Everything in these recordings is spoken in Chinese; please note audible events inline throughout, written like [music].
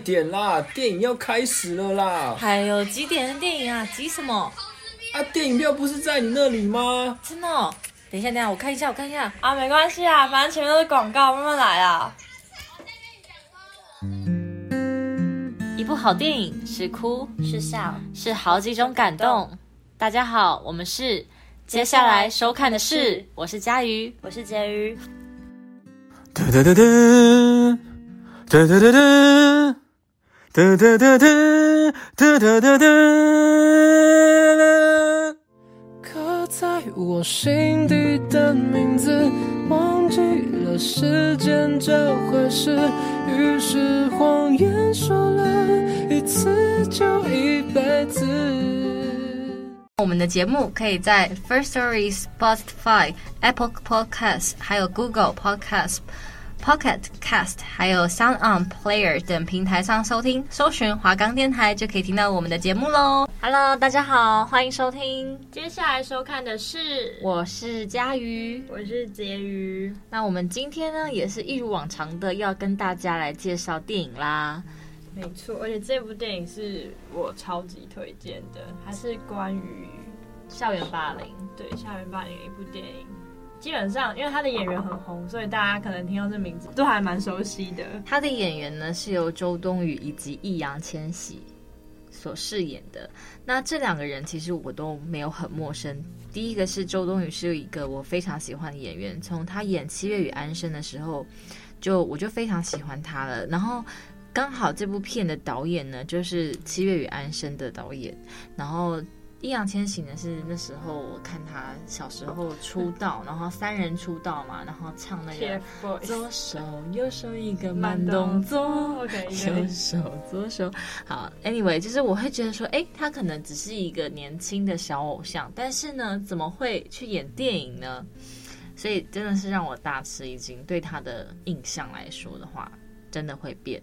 快点啦，电影要开始了啦！还有几点的电影啊？急什么？啊，电影票不是在你那里吗？真的哦？等一下，等一下，我看一下，我看一下。啊，没关系啊，反正前面都是广告，慢慢来啊。一部好电影是哭是笑，是好几种感动。大家好，我们是接下来收看的是，我是佳瑜，我是婕妤。哒哒哒哒，哒哒哒哒，哒哒哒哒，哒哒哒哒。刻在我心底的名字，忘记了时间这回事，于是谎言说了一次就一辈子。我们的节目可以在 First Story、Spotify、Apple Podcasts，还有 Google Podcasts、Pocket Cast，还有 Sound On Player 等平台上收听，搜寻华冈电台就可以听到我们的节目喽。Hello，大家好，欢迎收听。接下来收看的是，我是佳瑜，我是婕妤。那我们今天呢，也是一如往常的要跟大家来介绍电影啦。没错，而且这部电影是我超级推荐的，它是关于校园霸凌，对校园霸凌的一部电影。基本上，因为他的演员很红，所以大家可能听到这名字都还蛮熟悉的。他的演员呢是由周冬雨以及易烊千玺所饰演的。那这两个人其实我都没有很陌生。第一个是周冬雨，是一个我非常喜欢的演员，从他演《七月与安生》的时候，就我就非常喜欢他了。然后。刚好这部片的导演呢，就是《七月与安生》的导演。然后易烊千玺呢，是那时候我看他小时候出道，然后三人出道嘛，然后唱那个左手右手一个慢动作 okay. 右手左手。好，Anyway，就是我会觉得说，哎，他可能只是一个年轻的小偶像，但是呢，怎么会去演电影呢？所以真的是让我大吃一惊。对他的印象来说的话，真的会变。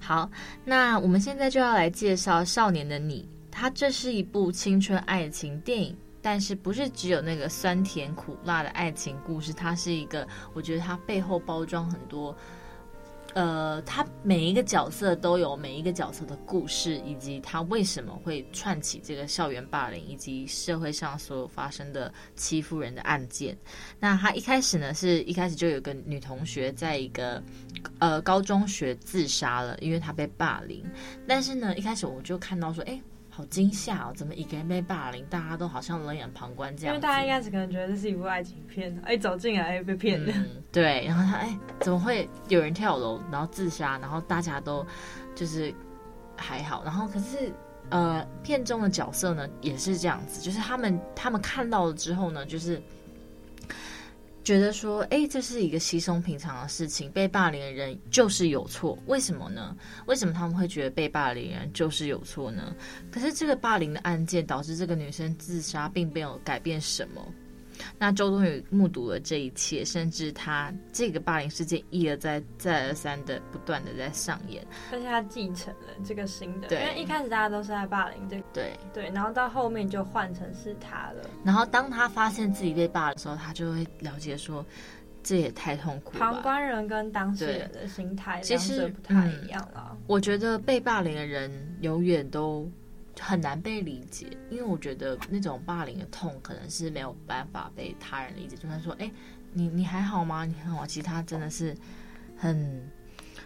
好，那我们现在就要来介绍《少年的你》。它这是一部青春爱情电影，但是不是只有那个酸甜苦辣的爱情故事，它是一个，我觉得它背后包装很多。呃，他每一个角色都有每一个角色的故事，以及他为什么会串起这个校园霸凌，以及社会上所有发生的欺负人的案件。那他一开始呢，是一开始就有个女同学在一个呃高中学自杀了，因为她被霸凌。但是呢，一开始我就看到说，哎。好惊吓哦！怎么一个人被霸凌，大家都好像冷眼旁观这样？因为大家一开始可能觉得这是一部爱情片，哎，走进来哎被骗了。嗯，[laughs] 对。然后他哎，怎么会有人跳楼，然后自杀，然后大家都就是还好。然后可是呃，片中的角色呢也是这样子，就是他们他们看到了之后呢，就是。觉得说，哎，这是一个稀松平常的事情，被霸凌的人就是有错，为什么呢？为什么他们会觉得被霸凌人就是有错呢？可是这个霸凌的案件导致这个女生自杀，并没有改变什么。那周冬雨目睹了这一切，甚至他这个霸凌事件一而再、再而三的不断的在上演，但是他继承了这个新的，因为一开始大家都是在霸凌这个，对对，然后到后面就换成是他了。然后当他发现自己被霸凌的时候，他就会了解说，这也太痛苦了。旁观人跟当事人的心态其实不太一样了。嗯，我觉得被霸凌的人永远都。很难被理解，因为我觉得那种霸凌的痛可能是没有办法被他人理解。就算说，哎，你你还好吗？你很好，其实他真的是很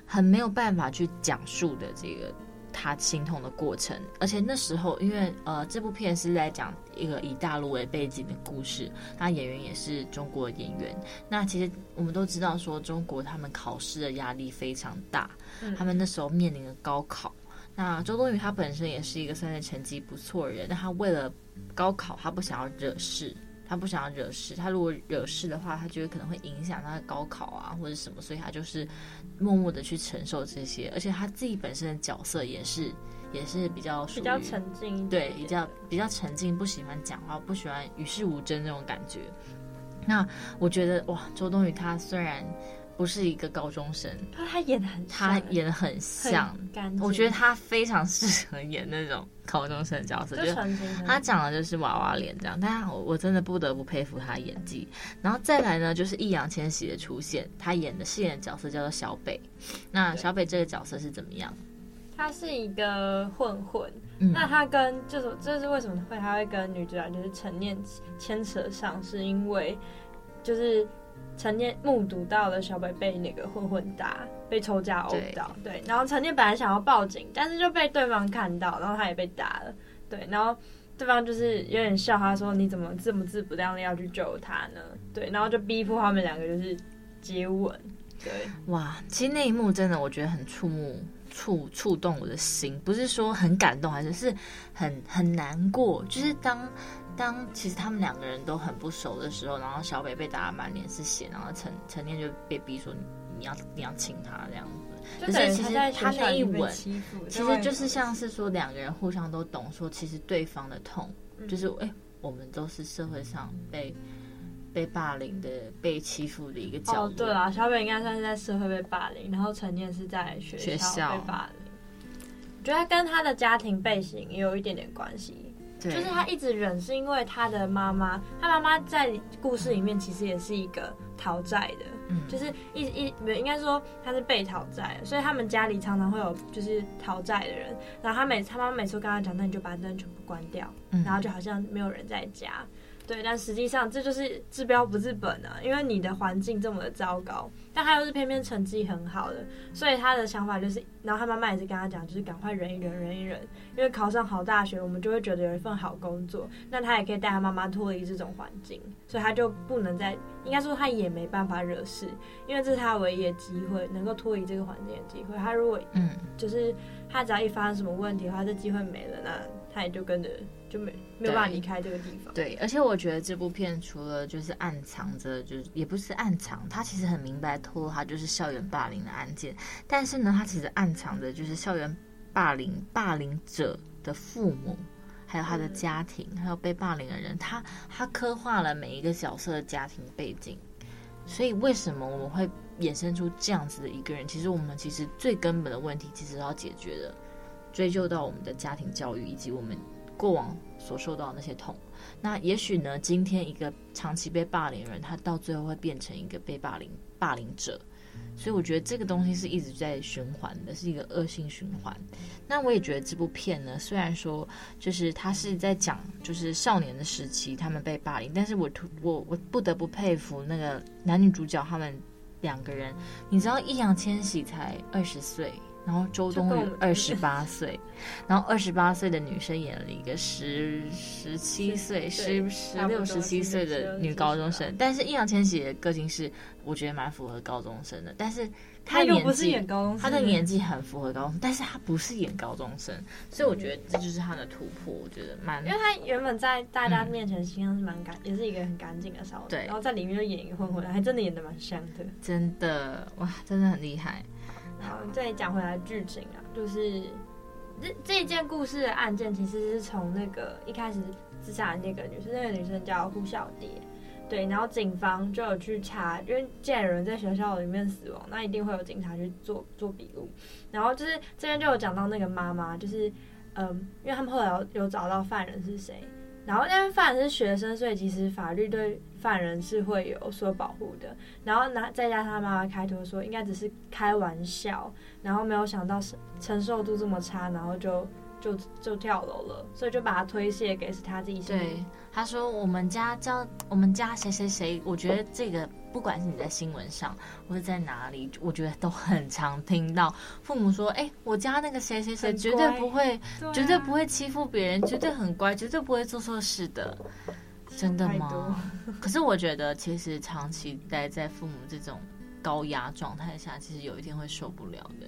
很没有办法去讲述的这个他心痛的过程。而且那时候，因为呃，这部片是在讲一个以大陆为背景的故事，那演员也是中国演员。那其实我们都知道，说中国他们考试的压力非常大，他们那时候面临的高考。那周冬雨她本身也是一个算是成绩不错的人，但她为了高考，她不想要惹事，她不想要惹事。她如果惹事的话，她觉得可能会影响她的高考啊，或者什么，所以她就是默默的去承受这些。而且她自己本身的角色也是，也是比较比较沉静，对，比较比较沉静，不喜欢讲话，不喜欢与世无争那种感觉。那我觉得哇，周冬雨她虽然。不是一个高中生，他演的很，他演的很像，我觉得他非常适合演那种高中生的角色，就他长得就是娃娃脸这样，但我我真的不得不佩服他演技。然后再来呢，就是易烊千玺的出现，他演的饰演的角色叫做小北。那小北这个角色是怎么样？他是一个混混，嗯、那他跟就是这是为什么会他会跟女主角就是陈念牵扯上，是因为就是。陈念目睹到了小北被那个混混打，被抽架殴打，对，对。然后陈念本来想要报警，但是就被对方看到，然后他也被打了，对。然后对方就是有点笑他说：“你怎么这么自不量力要去救他呢？”对。然后就逼迫他们两个就是接吻，对。哇，其实那一幕真的我觉得很触目触触动我的心，不是说很感动，还是是很很难过，就是当。当其实他们两个人都很不熟的时候，然后小北被打得满脸是血，然后陈陈念就被逼说你，你要你要亲他这样子。可是其实他那一吻，其实就是像是说两个人互相都懂，说其实对方的痛，嗯、就是哎、欸，我们都是社会上被被霸凌的、被欺负的一个角度。哦，对啊，小北应该算是在社会被霸凌，然后陈念是在学校被霸凌。我觉得跟他的家庭背景也有一点点关系。对就是他一直忍，是因为他的妈妈，他妈妈在故事里面其实也是一个讨债的，嗯，就是一一应该说他是被讨债，所以他们家里常常会有就是讨债的人，然后他每他妈妈每次跟他讲，那你就把灯全部关掉，嗯，然后就好像没有人在家。对，但实际上这就是治标不治本啊，因为你的环境这么的糟糕，但他又是偏偏成绩很好的，所以他的想法就是，然后他妈妈也是跟他讲，就是赶快忍一忍，忍一忍，因为考上好大学，我们就会觉得有一份好工作，那他也可以带他妈妈脱离这种环境，所以他就不能再，应该说他也没办法惹事，因为这是他唯一的机会，能够脱离这个环境的机会。他如果嗯，就是他只要一发生什么问题的话，这机会没了，那他也就跟着。就没没有办法离开这个地方。对，而且我觉得这部片除了就是暗藏着，就是也不是暗藏，他其实很明白透露，他就是校园霸凌的案件。但是呢，他其实暗藏着就是校园霸凌霸凌者的父母，还有他的家庭，还有被霸凌的人。他他刻画了每一个角色的家庭背景。所以为什么我们会衍生出这样子的一个人？其实我们其实最根本的问题，其实要解决的，追究到我们的家庭教育以及我们。过往所受到的那些痛，那也许呢，今天一个长期被霸凌的人，他到最后会变成一个被霸凌霸凌者，所以我觉得这个东西是一直在循环的，是一个恶性循环。那我也觉得这部片呢，虽然说就是他是在讲就是少年的时期他们被霸凌，但是我我我不得不佩服那个男女主角他们两个人，你知道易烊千玺才二十岁。然后周冬雨二十八 [laughs] 岁，然后二十八岁的女生演了一个十十七岁、十十六、十七岁的女高中生。但是易烊千玺的个性是，我觉得蛮符合高中生的。但是他年纪，他的年纪很符合高中生，但是他不是演高中生，所以我觉得这就是他的突破。我觉得蛮，因为他原本在大家面前形象是蛮干，也是一个很干净的少女，对，然后在里面又演一个混混，还真的演的蛮像的。真的哇，真的很厉害。好，再讲回来剧情啊，就是这这件故事的案件，其实是从那个一开始自杀的那个女生，那个女生叫胡小蝶，对，然后警方就有去查，因为既然有人在学校里面死亡，那一定会有警察去做做笔录，然后就是这边就有讲到那个妈妈，就是嗯，因为他们后来有有找到犯人是谁。然后，因为犯人是学生，所以其实法律对犯人是会有所保护的。然后，拿再加上他妈妈开头说应该只是开玩笑，然后没有想到承受度这么差，然后就就就跳楼了，所以就把他推卸给是他自己。对，他说我们家叫我们家谁谁谁，我觉得这个。不管是你在新闻上或者在哪里，我觉得都很常听到父母说：“哎，我家那个谁谁谁绝对不会，绝对不会欺负别人，绝对很乖，绝对不会做错事的。”真的吗？可是我觉得，其实长期待在父母这种高压状态下，其实有一天会受不了的。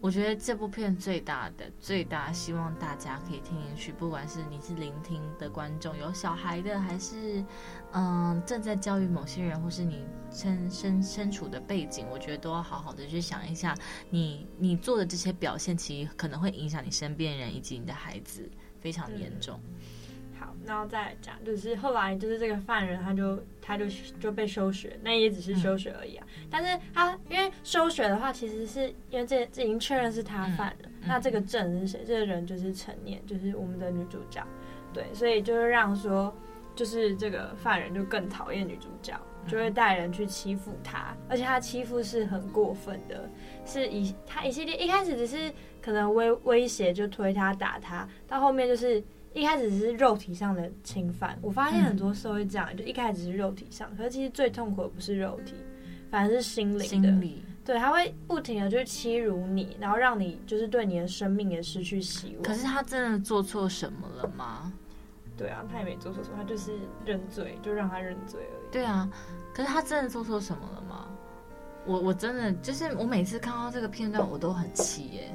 我觉得这部片最大的、最大希望大家可以听进去，不管是你是聆听的观众，有小孩的，还是嗯正在教育某些人，或是你身身身处的背景，我觉得都要好好的去想一下你，你你做的这些表现，其实可能会影响你身边人以及你的孩子，非常严重。好，然后再来讲，就是后来就是这个犯人他就他就就被休学，那也只是休学而已啊。嗯、但是他因为休学的话，其实是因为这这已经确认是他犯了，那这个证是谁？这个人就是陈念，就是我们的女主角。对，所以就是让说，就是这个犯人就更讨厌女主角，就会带人去欺负她，而且他欺负是很过分的，是一他一系列一开始只是可能威威胁，就推他打他，到后面就是。一开始只是肉体上的侵犯，我发现很多时候会这样，嗯、就一开始是肉体上，可是其实最痛苦的不是肉体，反而是心灵的。心理。对，他会不停的去欺辱你，然后让你就是对你的生命也失去希望。可是他真的做错什么了吗？对啊，他也没做错什么，他就是认罪，就让他认罪而已。对啊，可是他真的做错什么了吗？我我真的就是我每次看到这个片段，我都很气耶。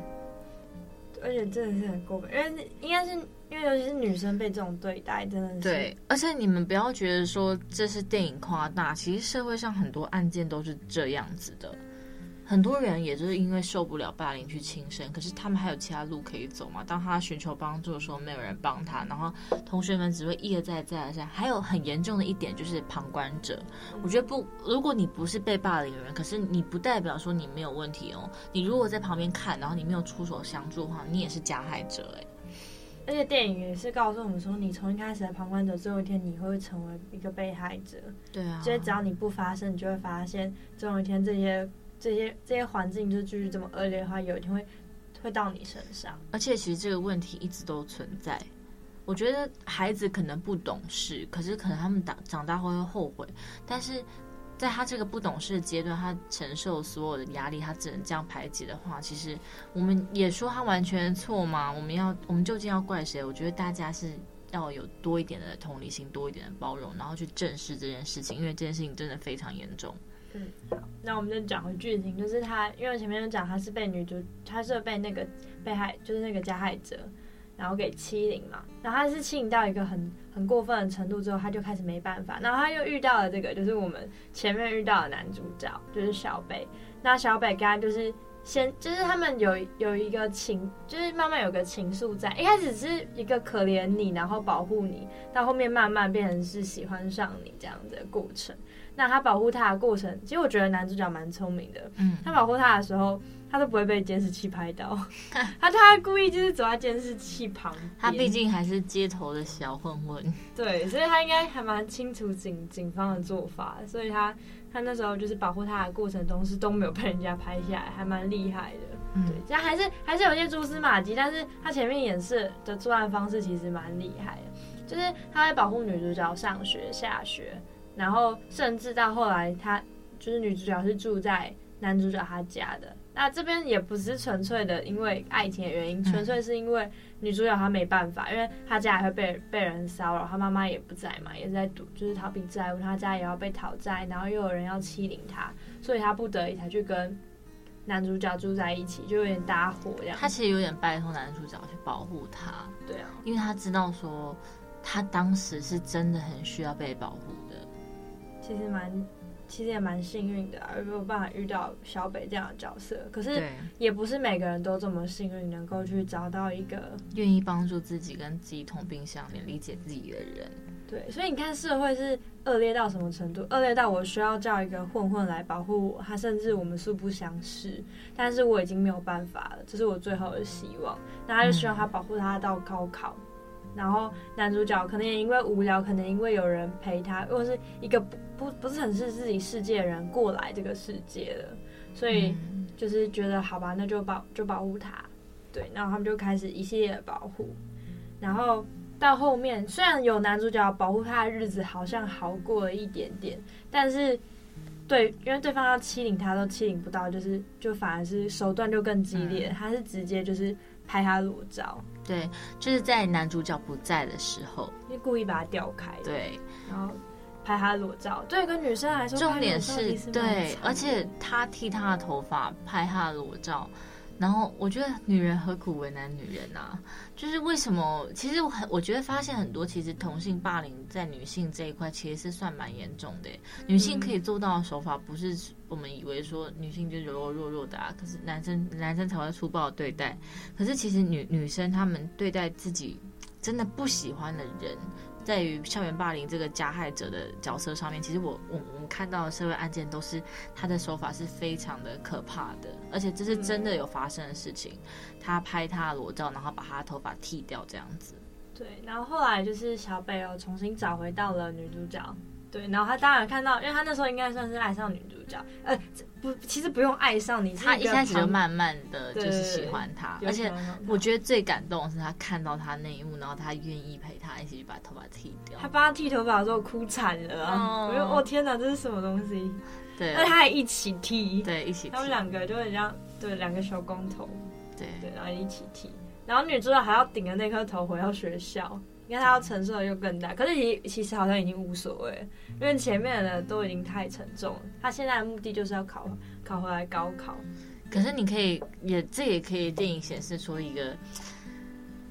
而且真的是很过分，因为应该是因为尤其是女生被这种对待，真的是。对，而且你们不要觉得说这是电影夸大，其实社会上很多案件都是这样子的。很多人也就是因为受不了霸凌去轻生，可是他们还有其他路可以走嘛？当他寻求帮助的时候，没有人帮他，然后同学们只会一而再再而三。还有很严重的一点就是旁观者，我觉得不，如果你不是被霸凌的人，可是你不代表说你没有问题哦。你如果在旁边看，然后你没有出手相助的话，你也是加害者哎。而且电影也是告诉我们说，你从一开始的旁观者，最后一天你会成为一个被害者。对啊，所以只要你不发声，你就会发现，总有一天这些。这些这些环境就继续这么恶劣的话，有一天会会到你身上。而且其实这个问题一直都存在。我觉得孩子可能不懂事，可是可能他们长长大后会后悔。但是在他这个不懂事的阶段，他承受所有的压力，他只能这样排解的话，其实我们也说他完全错吗？我们要我们究竟要怪谁？我觉得大家是要有多一点的同理心，多一点的包容，然后去正视这件事情，因为这件事情真的非常严重。嗯，好，那我们就讲回剧情，就是他，因为前面就讲他是被女主，他是被那个被害，就是那个加害者，然后给欺凌嘛，然后他是欺凌到一个很很过分的程度之后，他就开始没办法，然后他又遇到了这个，就是我们前面遇到的男主角，就是小北，那小北跟他就是先，就是他们有有一个情，就是慢慢有个情愫在，一开始是一个可怜你，然后保护你，到后面慢慢变成是喜欢上你这样子的过程。那他保护他的过程，其实我觉得男主角蛮聪明的。嗯，他保护他的时候，他都不会被监视器拍到。[laughs] 他他故意就是走在监视器旁边。他毕竟还是街头的小混混。对，所以他应该还蛮清楚警警方的做法。所以他他那时候就是保护他的过程中是都没有被人家拍下来，还蛮厉害的。嗯，对，这样还是还是有些蛛丝马迹，但是他前面演示的作案方式其实蛮厉害的，就是他在保护女主角上学下学。然后甚至到后来，他就是女主角是住在男主角他家的。那这边也不是纯粹的因为爱情的原因，纯粹是因为女主角她没办法，因为她家也会被被人骚扰，她妈妈也不在嘛，也是在赌，就是逃避债务，她家也要被讨债，然后又有人要欺凌她，所以她不得已才去跟男主角住在一起，就有点搭伙这样。她其实有点拜托男主角去保护她，对啊，因为她知道说她当时是真的很需要被保护的。其实蛮，其实也蛮幸运的，而没有办法遇到小北这样的角色。可是也不是每个人都这么幸运，能够去找到一个愿意帮助自己、跟自己同病相怜、理解自己的人。对，所以你看社会是恶劣到什么程度？恶劣到我需要叫一个混混来保护我，他甚至我们素不相识，但是我已经没有办法了，这是我最后的希望。那他就希望他保护他到高考。嗯然后男主角可能也因为无聊，可能因为有人陪他，或者是一个不不不是很是自己世界的人过来这个世界的，所以就是觉得好吧，那就保就保护他，对，然后他们就开始一系列的保护，然后到后面虽然有男主角保护他的日子好像好过了一点点，但是对，因为对方要欺凌他都欺凌不到，就是就反而是手段就更激烈，他是直接就是。拍他裸照，对，就是在男主角不在的时候，就故意把他调开，对，然后拍他裸照。对，跟女生来说，重点是对，而且他剃他的头发，拍他的裸照。然后我觉得女人何苦为难女人啊？就是为什么？其实我很我觉得发现很多，其实同性霸凌在女性这一块其实是算蛮严重的。女性可以做到的手法，不是我们以为说女性就柔柔弱弱的啊，可是男生男生才会粗暴对待。可是其实女女生她们对待自己真的不喜欢的人，在于校园霸凌这个加害者的角色上面，其实我我我们看到的社会案件都是他的手法是非常的可怕的，而且这是真的有发生的事情。他拍他的裸照，然后把他的头发剃掉这样子。对，然后后来就是小北又重新找回到了女主角。对，然后他当然看到，因为他那时候应该算是爱上女主角，呃，不，其实不用爱上你，他一开始就慢慢的就是喜欢她，而且我觉得最感动的是他看到他那一幕，然后他愿意陪他一起去把头发剃掉。他帮他剃头发的时候哭惨了啊！我说哦天哪，这是什么东西？对，那他还一起剃，对，一起剃，他们两个就很像，对，两个小光头，对对，然后一起剃，然后女主角还要顶着那颗头回到学校。因为他要承受的又更大，可是其其实好像已经无所谓，因为前面的都已经太沉重了。他现在的目的就是要考考回来高考。可是你可以也这也可以电影显示出一个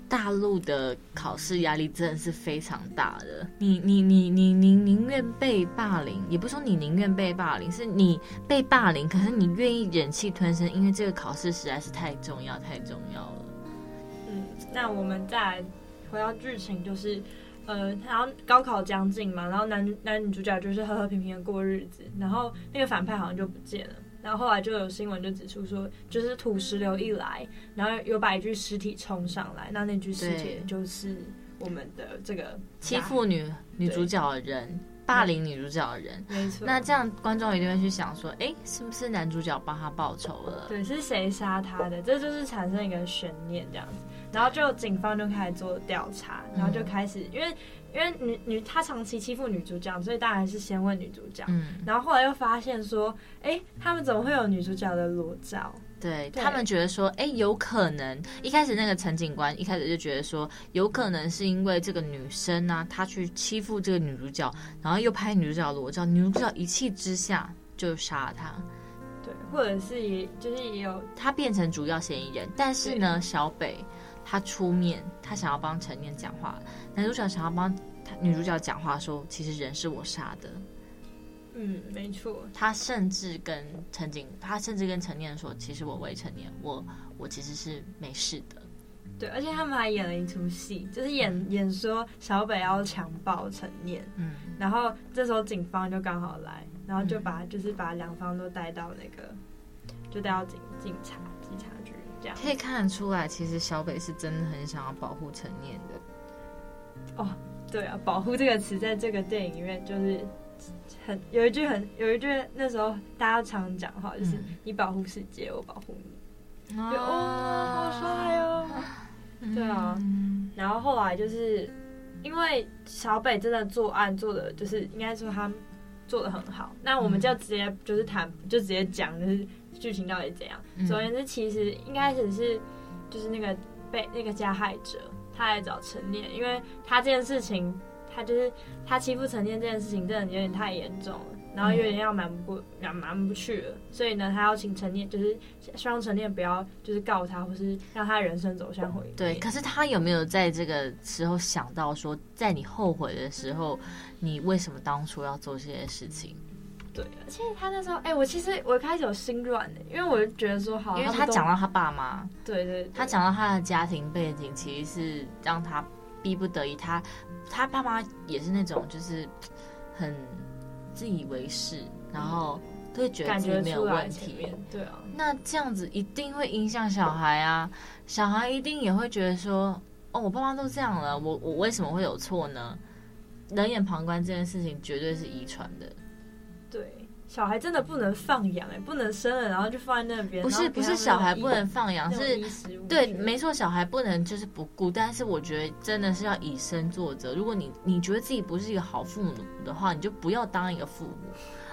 大陆的考试压力真的是非常大的。你你你你你宁愿被霸凌，也不是说你宁愿被霸凌，是你被霸凌，可是你愿意忍气吞声，因为这个考试实在是太重要太重要了。嗯，那我们再。回到剧情就是，呃，然后高考将近嘛，然后男男女主角就是和和平平的过日子，然后那个反派好像就不见了，然后后来就有新闻就指出说，就是土石流一来，然后有把一具尸体冲上来，那那具尸体就是我们的这个欺负女女主角的人，霸凌女主角的人，没错。那这样观众一定会去想说，哎，是不是男主角帮他报仇了？对，是谁杀他的？这就是产生一个悬念这样子。然后就警方就开始做调查，然后就开始，因为因为女女她长期欺负女主角，所以当然是先问女主角。嗯，然后后来又发现说，哎，他们怎么会有女主角的裸照？对，他们觉得说，哎，有可能一开始那个陈警官一开始就觉得说，有可能是因为这个女生呢、啊，她去欺负这个女主角，然后又拍女主角的裸照，女主角一气之下就杀了她。对，或者是也就是也有她变成主要嫌疑人，但是呢，小北。他出面，他想要帮陈念讲话。男主角想要帮他女主角讲话，说其实人是我杀的。嗯，没错。他甚至跟陈景，他甚至跟陈念说，其实我未成年，我我其实是没事的。对，而且他们还演了一出戏，就是演、嗯、演说小北要强暴陈念。嗯。然后这时候警方就刚好来，然后就把、嗯、就是把两方都带到那个，就带到警警察警察局。可以看得出来，其实小北是真的很想要保护陈念的。哦，对啊，保护这个词在这个电影里面就是很有一句很有一句那时候大家常讲话，就是你保护世界，我保护你。哦，好帅哦！对啊，然后后来就是因为小北真的作案做的就是应该说他做的很好，那我们就直接就是谈，就直接讲就是。剧情到底怎样？总而言之，其实应该只是就是那个被那个加害者，他来找陈念，因为他这件事情，他就是他欺负陈念这件事情，真的有点太严重了，然后有点要瞒不过，瞒不去了，所以呢，他要请陈念，就是希望陈念不要就是告他，或是让他人生走向毁灭。对，可是他有没有在这个时候想到说，在你后悔的时候，你为什么当初要做这些事情？对，其实他那时候，哎、欸，我其实我开始有心软的，因为我就觉得说，好，因为他讲到他爸妈，对，对对，他讲到他的家庭背景，其实是让他逼不得已，他他爸妈也是那种就是很自以为是，然后都会觉得自己没有问题，对啊，那这样子一定会影响小孩啊，小孩一定也会觉得说，哦，我爸妈都这样了，我我为什么会有错呢？冷眼旁观这件事情绝对是遗传的。对，小孩真的不能放养哎，不能生了然后就放在那边。不是不是，小孩不能放养，是对，没错，小孩不能就是不顾。但是我觉得真的是要以身作则。如果你你觉得自己不是一个好父母的话，你就不要当一个父母。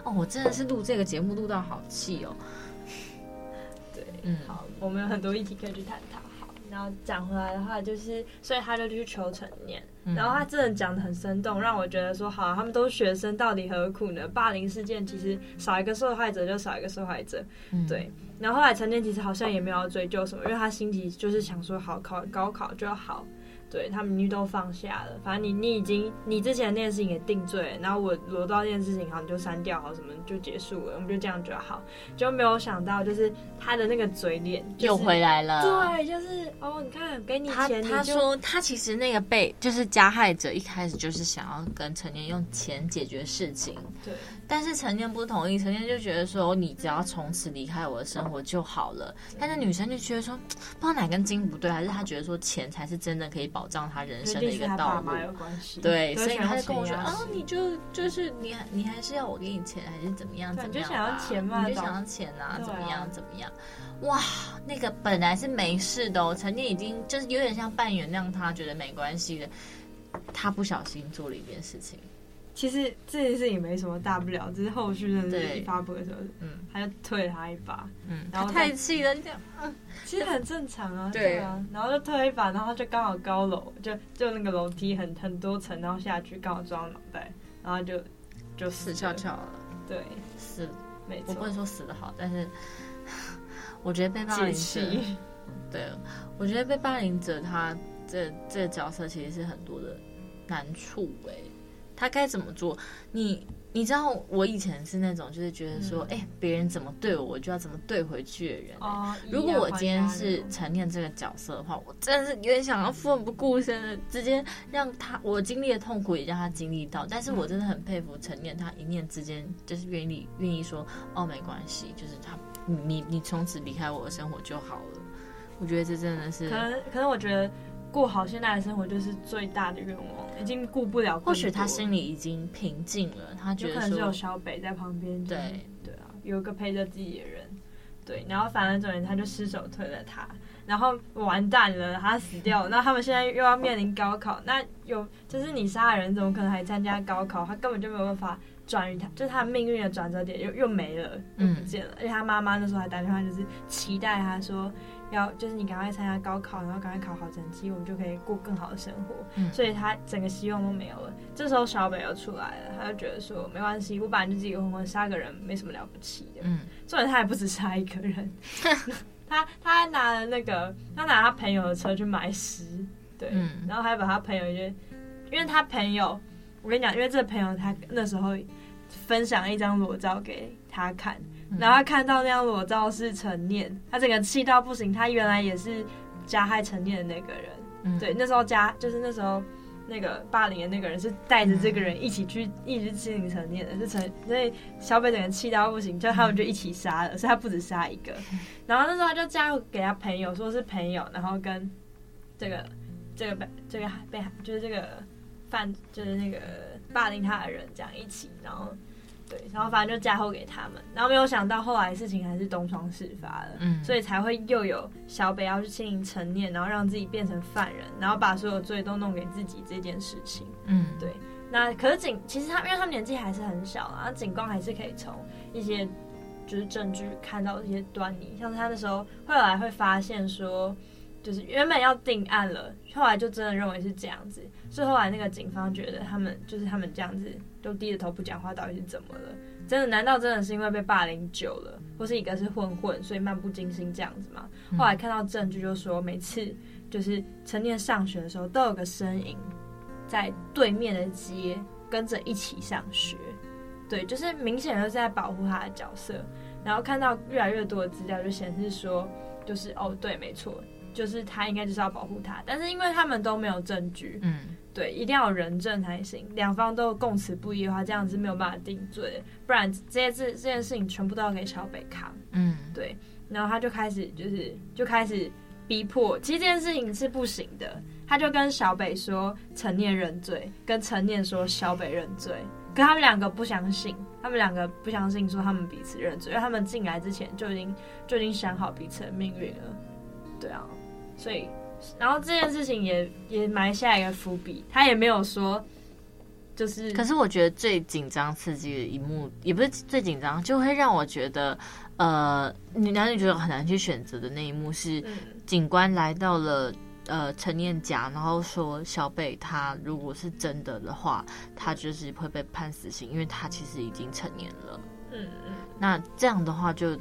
哦，我真的是录这个节目录到好气哦。对，嗯，好，我们有很多议题可以去探讨。然后讲回来的话，就是所以他就去求陈念，嗯、然后他真的讲的很生动，让我觉得说好，他们都是学生，到底何苦呢？霸凌事件其实少一个受害者就少一个受害者，嗯、对。然后后来陈念其实好像也没有追究什么，因为他心里就是想说好考高考就要好，对他们，你都放下了。反正你你已经你之前那件事情也定罪，然后我罗到这件事情好，你就删掉好，什么就结束了，我们就这样就好。就没有想到，就是他的那个嘴脸、就是、又回来了。对，就是哦，你看给你钱，他他说他其实那个被就是加害者一开始就是想要跟陈念用钱解决事情。对。但是陈念不同意，陈念就觉得说，你只要从此离开我的生活就好了。但是女生就觉得说，不知道哪根筋不对，还是她觉得说钱才是真的可以保障他人生的一个道路。对，所以他就跟我说，啊，你就就是你你还是要我给你钱，还是怎么样？怎么样？你就想要钱嘛？你就想要钱啊？怎么样？怎么样？哇，那个本来是没事的哦，曾经已经就是有点像半原谅他，觉得没关系的，他不小心做了一件事情。其实这件事情没什么大不了，只是后续的一发布的时候，嗯，他就推了他一把，嗯，然后太气了，这样，嗯，其实很正常啊，对。啊，然后就推了一把，然后就刚好高楼，就就那个楼梯很很多层，然后下去刚好撞到脑袋，然后就就死翘翘了，对，死，没错，我不会说死的好，但是 [sighs] 我觉得被霸凌者，对，我觉得被霸凌者他这这个角色其实是很多的难处哎、欸。他该怎么做？你你知道，我以前是那种就是觉得说，哎、嗯，别人怎么对我，我就要怎么对回去的人、欸。哦，如果我今天是陈念这个角色的话，我真的是有点想要奋不顾身的直接让他我经历的痛苦也让他经历到。但是我真的很佩服陈念，他一念之间就是愿意愿意说，哦，没关系，就是他你你从此离开我的生活就好了。我觉得这真的是，可能可能我觉得。过好现在的生活就是最大的愿望，已经顾不了。或许他心里已经平静了，他觉得可能只有小北在旁边。对对啊，有一个陪着自己的人。对，然后反而总之他就失手推了他，然后完蛋了，他死掉了。那他们现在又要面临高考，那有就是你杀人，怎么可能还参加高考？他根本就没有办法转移他，就是他命运的转折点又又没了，又不见了。嗯、而且他妈妈那时候还打电话，就是期待他说。要就是你赶快参加高考，然后赶快考好成绩，我们就可以过更好的生活。嗯，所以他整个希望都没有了。这时候小北又出来了，他就觉得说没关系，我本来就自己混混杀个人没什么了不起的。嗯，重点他还不止杀一个人，[laughs] 他他还拿了那个他拿他朋友的车去买尸，对，嗯，然后还把他朋友就因为他朋友，我跟你讲，因为这个朋友他那时候分享一张裸照给他看。然后他看到那张裸照是陈念，他整个气到不行。他原来也是加害陈念的那个人，嗯、对，那时候加就是那时候那个霸凌的那个人是带着这个人一起去、嗯、一直欺凌陈念的，是陈，所以小北整个气到不行，就他们就一起杀了，所以他不止杀一个。[laughs] 然后那时候他就加入给他朋友，说是朋友，然后跟这个这个被这个被就是这个犯就是那个霸凌他的人这样一起，然后。对，然后反正就嫁祸给他们，然后没有想到后来事情还是东窗事发了，嗯，所以才会又有小北要去欺凌陈念，然后让自己变成犯人，然后把所有罪都弄给自己这件事情，嗯，对。那可是警其实他因为他们年纪还是很小啊，警官还是可以从一些就是证据看到一些端倪，像是他那时候后来会发现说，就是原本要定案了，后来就真的认为是这样子，所以后来那个警方觉得他们就是他们这样子。都低着头不讲话，到底是怎么了？真的？难道真的是因为被霸凌久了，或是一个是混混，所以漫不经心这样子吗？后来看到证据，就说每次就是成年上学的时候，都有个身影在对面的街跟着一起上学。对，就是明显就是在保护他的角色。然后看到越来越多的资料，就显示说，就是哦，对，没错，就是他应该就是要保护他。但是因为他们都没有证据，嗯。对，一定要有人证才行。两方都供词不一的话，这样子没有办法定罪，不然这些事这件事情全部都要给小北扛。嗯，对。然后他就开始就是就开始逼迫，其实这件事情是不行的。他就跟小北说陈念认罪，跟陈念说小北认罪，可他们两个不相信，他们两个不相信说他们彼此认罪，因为他们进来之前就已经就已经想好彼此的命运了。对啊，所以。然后这件事情也也埋下一个伏笔，他也没有说，就是。可是我觉得最紧张刺激的一幕，也不是最紧张，就会让我觉得，呃，你男女主角很难去选择的那一幕是，警官来到了呃陈念家，然后说小北他如果是真的的话，他就是会被判死刑，因为他其实已经成年了。嗯嗯。那这样的话就。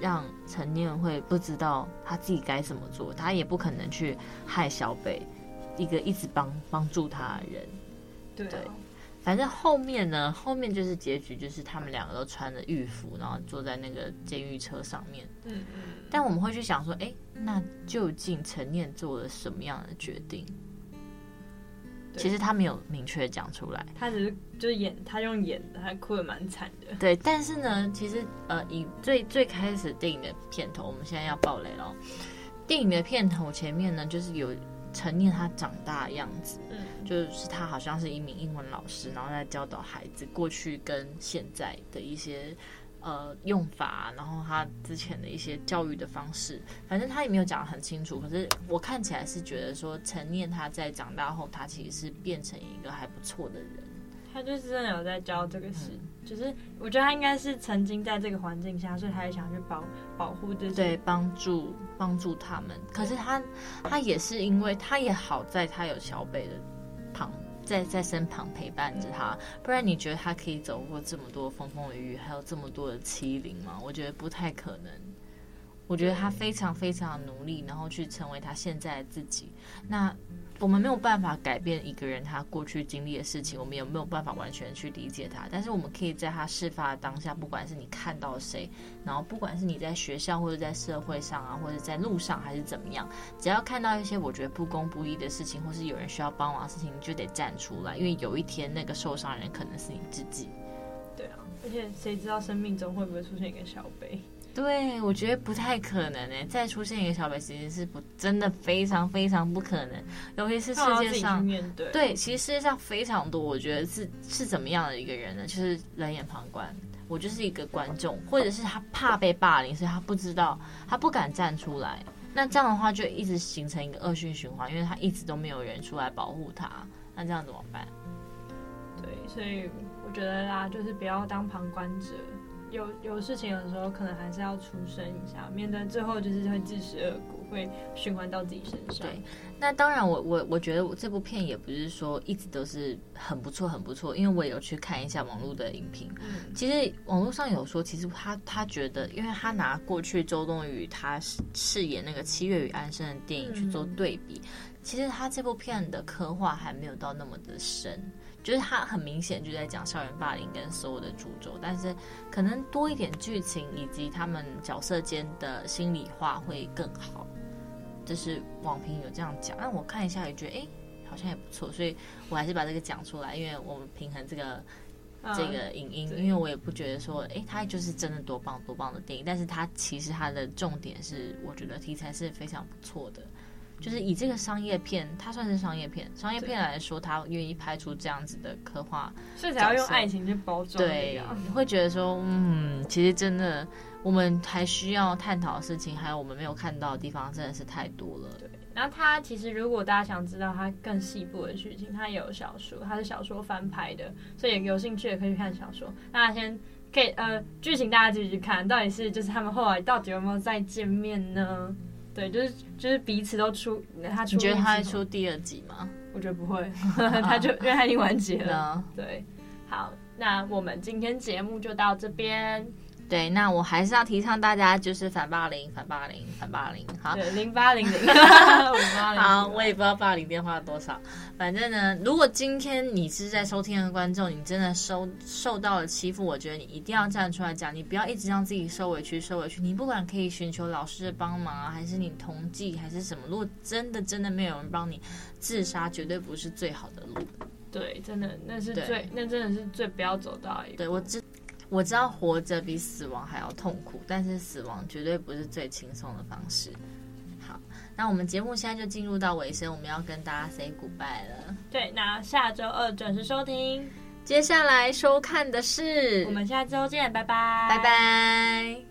让陈念会不知道他自己该怎么做，他也不可能去害小北，一个一直帮帮助他的人。对，啊、对，反正后面呢，后面就是结局，就是他们两个都穿着浴服，然后坐在那个监狱车上面。嗯嗯。但我们会去想说，哎，那究竟陈念做了什么样的决定？其实他没有明确讲出来，他只是就是演，他用演的，他哭的蛮惨的。对，但是呢，其实呃，以最最开始电影的片头，我们现在要爆雷了。电影的片头前面呢，就是有陈念他长大的样子，嗯，就是他好像是一名英文老师，然后在教导孩子过去跟现在的一些。呃，用法，然后他之前的一些教育的方式，反正他也没有讲得很清楚。可是我看起来是觉得说，陈念他在长大后，他其实是变成一个还不错的人。他就是真的有在教这个事，嗯、就是我觉得他应该是曾经在这个环境下，所以他也想去保保护这些，对，帮助帮助他们。可是他他也是因为他也好在他有小北的旁。在在身旁陪伴着他，不然你觉得他可以走过这么多风风雨雨，还有这么多的欺凌吗？我觉得不太可能。我觉得他非常非常努力，然后去成为他现在的自己。那。我们没有办法改变一个人他过去经历的事情，我们也没有办法完全去理解他。但是我们可以在他事发的当下，不管是你看到谁，然后不管是你在学校或者在社会上啊，或者在路上还是怎么样，只要看到一些我觉得不公不义的事情，或是有人需要帮忙的事情，你就得站出来，因为有一天那个受伤人可能是你自己。对啊，而且谁知道生命中会不会出现一个小北？对，我觉得不太可能诶，再出现一个小北，其实是不真的非常非常不可能。尤其是世界上，对，对，其实世界上非常多，我觉得是是怎么样的一个人呢？就是冷眼旁观，我就是一个观众，或者是他怕被霸凌，所以他不知道，他不敢站出来。那这样的话，就一直形成一个恶性循环，因为他一直都没有人出来保护他。那这样怎么办？对，所以我觉得啦，就是不要当旁观者。有有事情的时候，可能还是要出声一下，免得最后就是会自食恶果，会循环到自己身上。对，那当然我，我我我觉得我这部片也不是说一直都是很不错很不错，因为我也有去看一下网络的影评。嗯，其实网络上有说，其实他他觉得，因为他拿过去周冬雨他饰演那个七月与安生的电影去做对比，嗯，其实他这部片的刻画还没有到那么的深。就是他很明显就在讲校园霸凌跟所有的诅咒，但是可能多一点剧情以及他们角色间的心里话会更好。就是网评有这样讲，但我看一下也觉得，哎，好像也不错，所以我还是把这个讲出来，因为我们平衡这个、啊、这个影音，因为我也不觉得说，哎，它就是真的多棒多棒的电影，但是它其实它的重点是，我觉得题材是非常不错的。就是以这个商业片，它算是商业片。商业片来说，他愿意拍出这样子的刻画，所以才要用爱情去包装。对，你会觉得说，嗯，其实真的，我们还需要探讨的事情，还有我们没有看到的地方，真的是太多了。对。然后他其实，如果大家想知道他更细部的剧情，他也有小说，他是小说翻拍的，所以有兴趣也可以去看小说。那先可以呃，剧情大家继续看，到底是就是他们后来到底有没有再见面呢？对，就是就是彼此都出，他出。你觉得他会出第二集吗？我觉得不会，[laughs] 他就因为他已经完结了。对，好，那我们今天节目就到这边。对，那我还是要提倡大家就是反霸凌，反霸凌，反霸凌。好，对，零八零零。[laughs] 好，我也不知道霸凌电话多少。反正呢，如果今天你是在收听的观众，你真的受受到了欺负，我觉得你一定要站出来讲，你不要一直让自己受委屈，受委屈。你不管可以寻求老师的帮忙啊，还是你同济，还是什么，如果真的真的没有人帮你，自杀绝对不是最好的路。对，真的，那是最，那真的是最不要走到一个。对，我知。我知道活着比死亡还要痛苦，但是死亡绝对不是最轻松的方式。好，那我们节目现在就进入到尾声，我们要跟大家 say goodbye 了。对，那下周二准时收听。接下来收看的是，我们下周见，拜拜，拜拜。